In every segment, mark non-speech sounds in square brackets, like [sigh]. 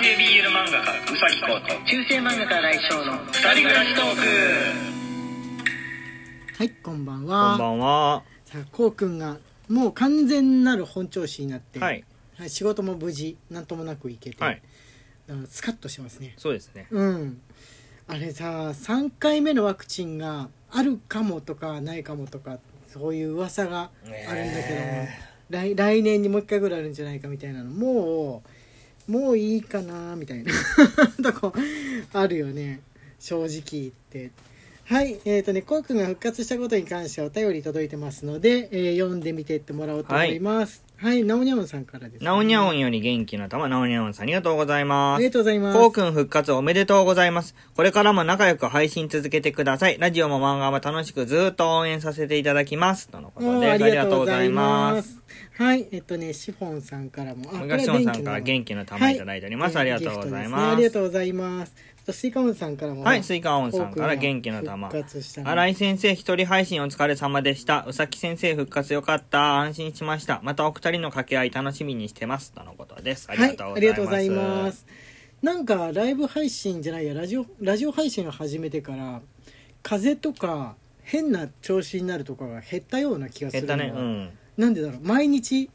系 BL 漫画家うさぎこと中世漫画家来翔の二人暮らしトークはいこんばんこはんばんは。さあこうくんがもう完全なる本調子になって、はい。はい仕事も無事なんともなくいけて、はい。あのスカッとしてますねそうですね。うんあれさ3回目のワクチンがあるかもとかないかもとかそういう噂があるんだけども、ね来来年にもう一回ぐらいあるんじゃないかみたいなのもうもういいかなみたいな [laughs] とこあるよね。正直言って。はいえっ、とねこうくんが復活したことに関してはお便り届いてますので、えー読んでみてってもらおうと思います。はい、なおにゃおんさんからです、なおにゃおんより元気の玉、なおにゃおんさんありがとうございますありが。とうございますこうくん復活おめでとうございます。これからも仲良く配信続けてください。ラジオも漫画も楽しくずっと応援させていただきます。とのことです。ありがとうございます。はい、えっとね、シフォンさんからも、あ昔もさんから気元気の玉いただいております。ありがとうございます。ありがとうございます。スイカオンさんからも、はい、スイカオンさんから元気の玉。復活したの新井先生一人配信お疲れ様でした。うさき先生復活よかった。安心しました。またお二人の掛け合い楽しみにしてます。とのことです。ありがとうございます。はい、ありがとうございます。なんかライブ配信じゃないやラジオラジオ配信を始めてから風邪とか変な調子になるとかが減ったような気がするの減ったね。うん。なんでだろう毎日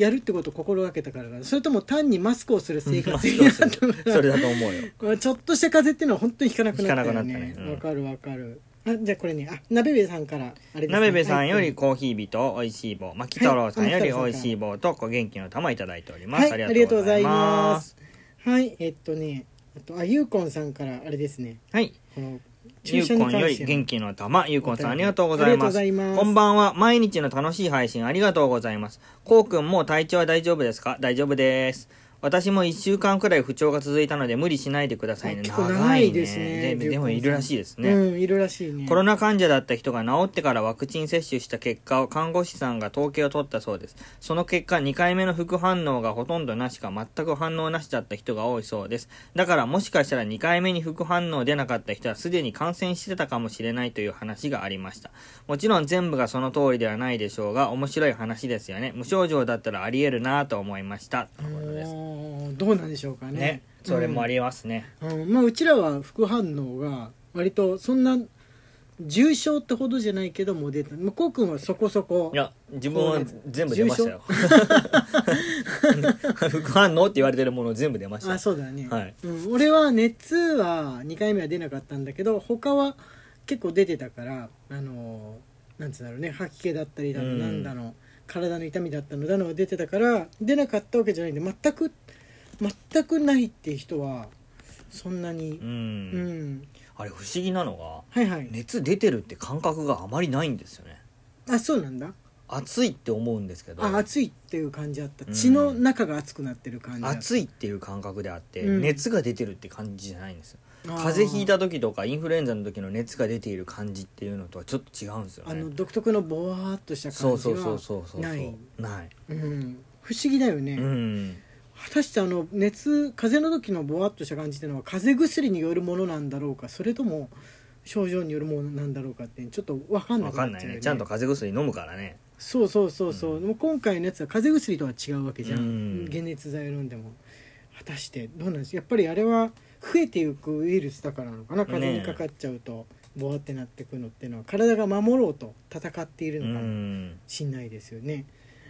やるってことを心がけたからな。それとも単にマスクをする生活になったのかそれだと思うよ。まあちょっとした風邪っていうのは本当に引かなくなったよ引かなくなねったね。うん。わ、かるわかる。あじゃあこれねあなべべさんからあれです、ね、なべべさんよはい。りコーヒー人おいしい棒、まき太郎さんよりおいしい棒とご元気の玉いただいております。はいありがとうございます。はいえっとねあとあゆうこんさんからあれですね。はい。このゆうこんより元気の玉、ゆうこんさんありがとうございます。こんばんは。毎日の楽しい配信ありがとうございます。こうくんもう体調は大丈夫ですか？大丈夫です。私も1週間くらい不調が続いたので無理しないでくださいね。結構長いですねででもいるらしいですね。うんいるらしいねコロナ患者だった人が治ってからワクチン接種した結果を看護師さんが統計を取ったそうです。その結果、2回目の副反応がほとんどなしか全く反応なしだった人が多いそうです。だからもしかしたら2回目に副反応出なかった人はすでに感染してたかもしれないという話がありました。もちろん全部がその通りではないでしょうが、面白い話ですよね。無症状だったらあり得るなと思いました。とのことです。どうなんでしょうかね。ね。それもありますね。うん。まあうちらは副反応が割とそんな重症ってほどじゃないけども出た。まあこうくんはそこそこいや、自分は全部出ましたよ。[laughs] 副反応って言われてるもの全部出ました。あそうだね、はい。うん、俺は熱は2回目は出なかったんだけど他は結構出てたからあのなんつうんだろうね。吐き気だったりだなんだの体の痛みだったのだのが出てたから出なかったわけじゃないんで全く全くないっていう人はそんなにう。うんん、あれ不思議なのはいはいが、熱出てるって感覚があまりないんですよね。あそうなんだ暑いって思うんですけど、あ暑いっていう感じあったうん血の中が熱くなってる感じあった暑いっていう感覚であって、うん熱が出てるって感じじゃないんですよ。風邪ひいた時とかインフルエンザの時の熱が出ている感じっていうのとはちょっと違うんですよあのね。独特のボワーっとした感じそうそうそうそうそう。がないない。うん不思議だよね、うん。果たしてあの熱風邪の時のボワっとした感じっていうのは風邪薬によるものなんだろうかそれとも症状によるものなんだろうかってちょっと分かんなわくなっちゃうよ、ね、かんないね。ちゃんと風邪薬飲むからね。そうそうそうそう、うん。でも今回のやつは風邪薬とは違うわけじゃん、うん。解熱剤を飲んでも果たしてどうなんです？やっぱりあれは増えていくウイルスだからなのかな？風邪にかかっちゃうと、ボワってなってくのっていうのは体が守ろうと戦っているうのかもん。しんないですよね。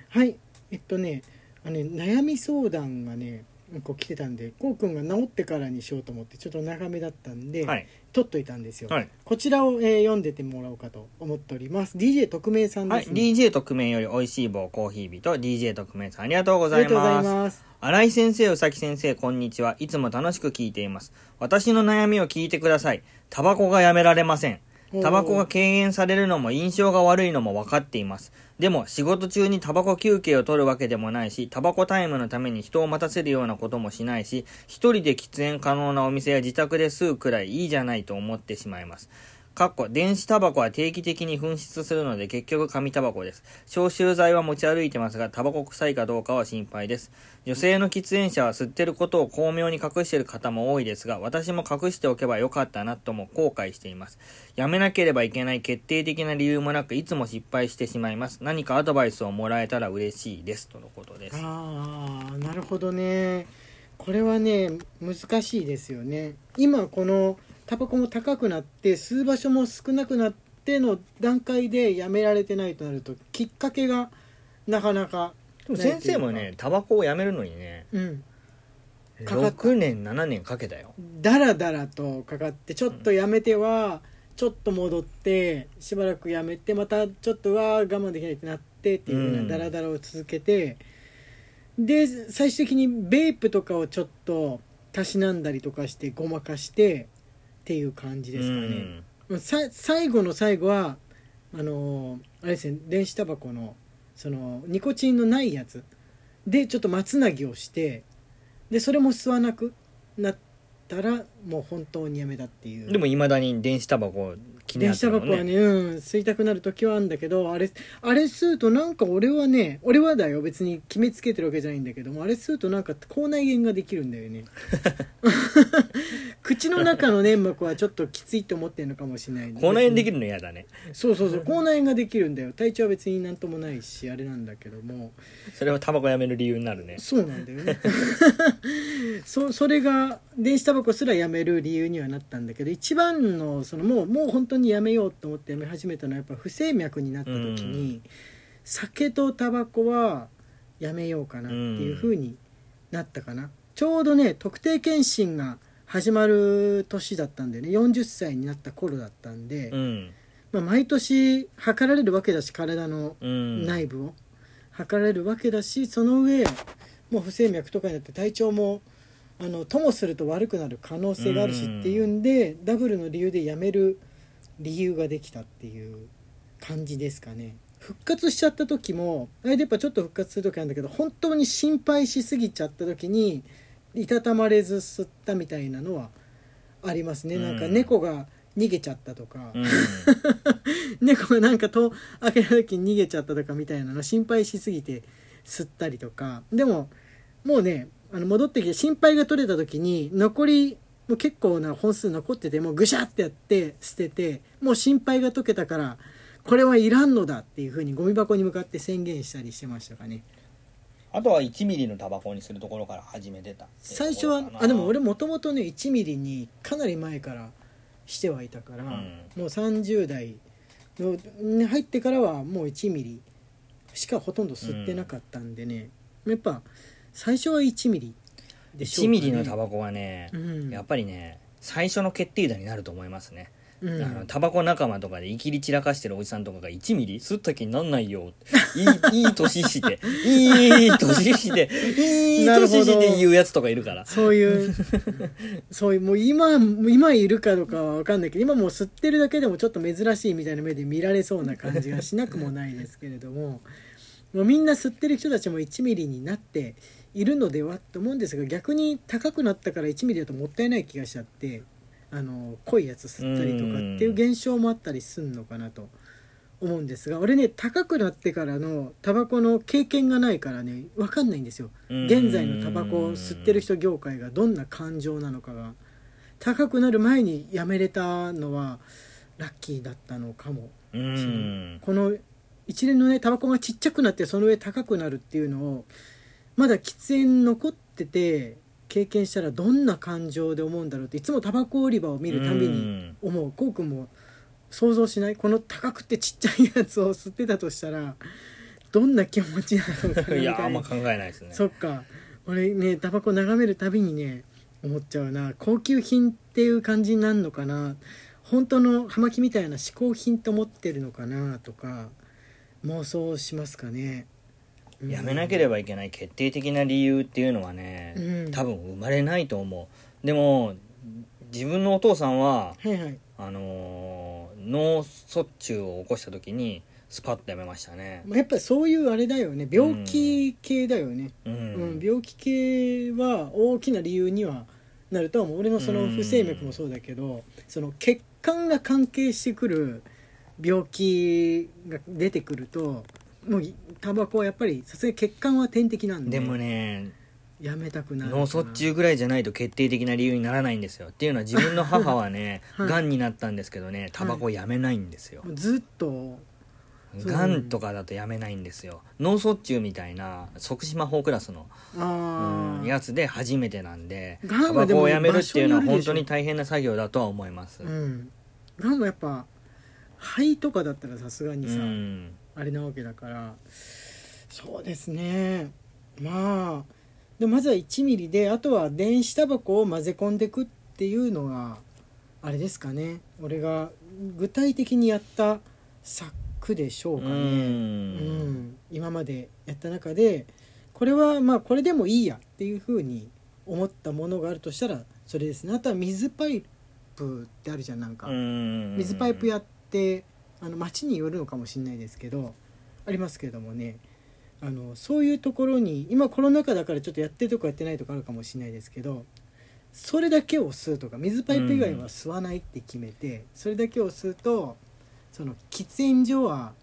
はい。えっとねあのね悩み相談がねこう来てたんでこうくんが治ってからにしようと思ってちょっと長めだったんで、はい。取っといたんですよ、はい。こちらを、えー読んでてもらおうかと思っております DJ 特命さんはい。です、ね DJ 特命より美味しい棒コーヒー人、DJ 特命さんありがとうございありがとうござます。います新井先生、うさき先生、こんにちは。いつも楽しく聞いています。私の悩みを聞いてください。タバコがやめられません。タバコが敬遠されるのも印象が悪いのも分かっています。でも仕事中にタバコ休憩を取るわけでもないし、タバコタイムのために人を待たせるようなこともしないし、一人で喫煙可能なお店や自宅で吸うくらいいいじゃないと思ってしまいます。かっこ電子タバコは定期的に紛失するので結局紙タバコです。消臭剤は持ち歩いてますが、タバコ臭いかどうかは心配です。女性の喫煙者は吸ってることを巧妙に隠している方も多いですが、私も隠しておけばよかったなとも後悔しています。やめなければいけない決定的な理由もなく、いつも失敗してしまいます。何かアドバイスをもらえたら嬉しいです。とのことです。ああなるほどねこれはね難しいですよね今このタバコも高くなって吸う場所も少なくなっての段階でやめられてないとなるときっかけがなかなかでも先生もねタバコをやめるのにねうん。かかった。6年7年かけたよ。だらだらとかかってちょっとやめてはちょっと戻ってしばらくやめてまたちょっとは我慢できないってなってっていうふううん。なダラダラを続けてで最終的にベープとかをちょっとたしなんだりとかしてごまかしてっていう感じですかね。さ最後の最後はあのーあれですね電子タバコのそのニコチンのないやつでちょっと松つなぎをしてでそれも吸わなくなったらもう本当にやめたっていう。でもいまだに電子タバコ気にな電子ってるもんね。タバコはねうん吸いたくなる時はあるんだけどあれあれ吸うとなんか俺はね俺はだよ別に決めつけてるわけじゃないんだけどもあれ吸うとなんか口内炎ができるんだよね。[laughs] 口の中の粘膜はちょっときついと思ってるのかもしれない口内炎できるるの嫌だね。そうそうそう口内炎ができるんだよ。体調は別になんともないしあれなんだけども。それはタバコやめる理由になるね。そうなんだよねそそれが電子タバコすらやめる理由にはなったんだけど一番のそのもうもう本当にやめようと思ってやめ始めたのはやっぱ不整脈になった時に、酒とタバコはやめようかなっていう風になったかな、ちょうどね特定健診が始まる年だったんでね。40歳になった頃だったんで、うん。まあ、毎年測られるわけだし体のうん。内部を。測られるわけだしその上もう不整脈とかになって体調もあのともすると悪くなる可能性があるしっていうんでダブルの理由でやめる理由ができたっていう感じですかね。復活しちゃった時もあれでやっぱちょっと復活する時あるんだけど本当に心配しすぎちゃった時にいたたまれず吸ったみたいなのはありますね。なんかうん猫が逃げちゃったとか、うん。[laughs] 猫がなんか戸開けた時に逃げちゃったとかみたいなの心配しすぎて吸ったりとか。でももうねあの戻ってきて心配が取れた時に残りもう結構な本数残っててもうぐしゃってやって捨ててもう心配が解けたからこれはいらんのだっていうふうにゴミ箱に向かって宣言したりしてましたかね。あとは1ミリのタバコにするところから始めてた最初はあでも俺もともとね1ミリにかなり前からしてはいたから、ん。もう30代のに入ってからはもう1ミリしかほとんど吸ってなかったんでね、やっぱ最初は1ミリでしょう1かね。ミリのタバコはね、うん。やっぱりね最初の決定打になると思いますね、うん。あのタバコ仲間とかでいきり散らかしてるおじさんとかが1ミリ吸った気になんないよ。いい [laughs] いい年していい年していい年して言うやつとかいるから。そういう [laughs] そういうもう今今いるかどうかは分かんないけど今もう吸ってるだけでもちょっと珍しいみたいな目で見られそうな感じがしなくもないですけれどももうみんな吸ってる人たちも1ミリになっているのではと思うんですが逆に高くなったから1ミリだともったいない気がしちゃってあの濃いやつ吸ったりとかっていう現象もあったりすんのかなと思うんですが俺ね高くなってからのタバコの経験がないからね分かんないんですよ。うん。現在のタバコを吸ってる人業界がどんな感情なのかが。高くなる前にやめれたのはラッキーだったのかもうん。この一連のねタバコがちっちゃくなってその上高くなるっていうのをまだ喫煙残ってて経験したらどんな感情で思うんだろうっていつもタバコ売り場を見るたびに思うこうくん。も想像しないこの高くてちっちゃいやつを吸ってたとしたらどんな気持ちなのかなみいやたいな [laughs] あんま考えないですね。そっか。俺ねタバコ眺めるたびにね思っちゃうな。高級品っていう感じになるのかな。本当の葉巻みたいな嗜好品と思ってるのかなとか妄想しますかね、うん。やめなければいけない決定的な理由っていうのはね、うん。多分生まれないと思う。でも自分のお父さんははいはい。あのー脳卒中を起こした時にスパッとやめましたね。まあやっぱりそういうあれだよね。病気系だよね、うん、うん。病気系は大きな理由にはなるとは思う。俺のその不整脈もそうだけど、その血管が関係してくる病気が出てくるともうタバコはやっぱりさすがに血管は天敵なんででもねやめたくなるかな。脳卒中ぐらいじゃないと決定的な理由にならないんですよ。っていうのは自分の母はね [laughs] はい。がんになったんですけどねタバコやめないんですよ、もうずっとそう。ガンとかだとやめないんですよ。脳卒中みたいな即死魔法クラスの、うんやつで初めてなんでタバコをやめるっていうのは本当に大変な作業だとは思います。うん。やっぱ肺とかだったらさすがにうさ、ん。あれなわけだから。そうですね。まあでまずは1ミリであとは電子タバコを混ぜ込んでいくっていうのがあれですかね。俺が具体的にやった策でしょううかね、うん。ん。今までやった中でこれはまあこれでもいいやっていうふうに思ったものがあるとしたらそれですね。あとは水パイプってあるじゃんなんか、うん。水パイプやってあの町によるのかもしれないですけどありますけれどもね。あのそういうところに今コロナ禍だからちょっとやってるとこやってないとこあるかもしれないですけどそれだけを吸うとか水パイプ以外は吸わないって決めて、それだけを吸うとその喫煙所は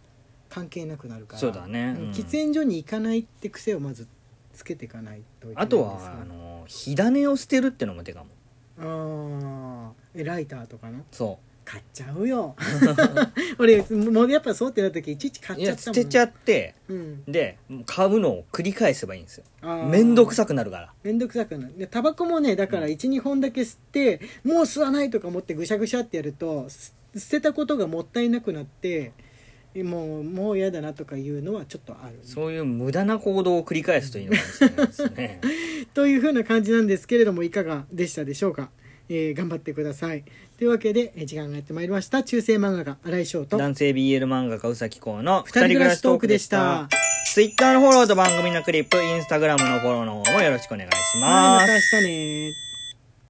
関係なくなるからそうだね。うん喫煙所に行かないって癖をまずつけていかないといけないあとはあの火種を捨てるってのも手かも。あー。えライターとかの？そ買っちゃうよ。[laughs] 俺もうやっぱそうってなった時いちいち買うっちゃった捨てちゃってうん。で買うのを繰り返せばいいんですよ。あー。めんどくさくなるから。めんどくさくなる。でタバコもねだから12本だけ吸ってもう吸わないとか思ってぐしゃぐしゃってやるとす捨てたことがもったいなくなってもうもう嫌だなとかいうのはちょっとある。そういう無駄な行動を繰り返すといいのかもしれないですね。[laughs] というふうな感じなんですけれどもいかがでしたでしょうか、えー頑張ってください。というわけでえー時間がやってまいりました。中世漫画家新井翔と。男性 BL 漫画家宇崎公の二人暮らしトークでした。Twitter のフォローと番組のクリップ、Instagram のフォローの方もよろしくお願いしはいます。また明日ね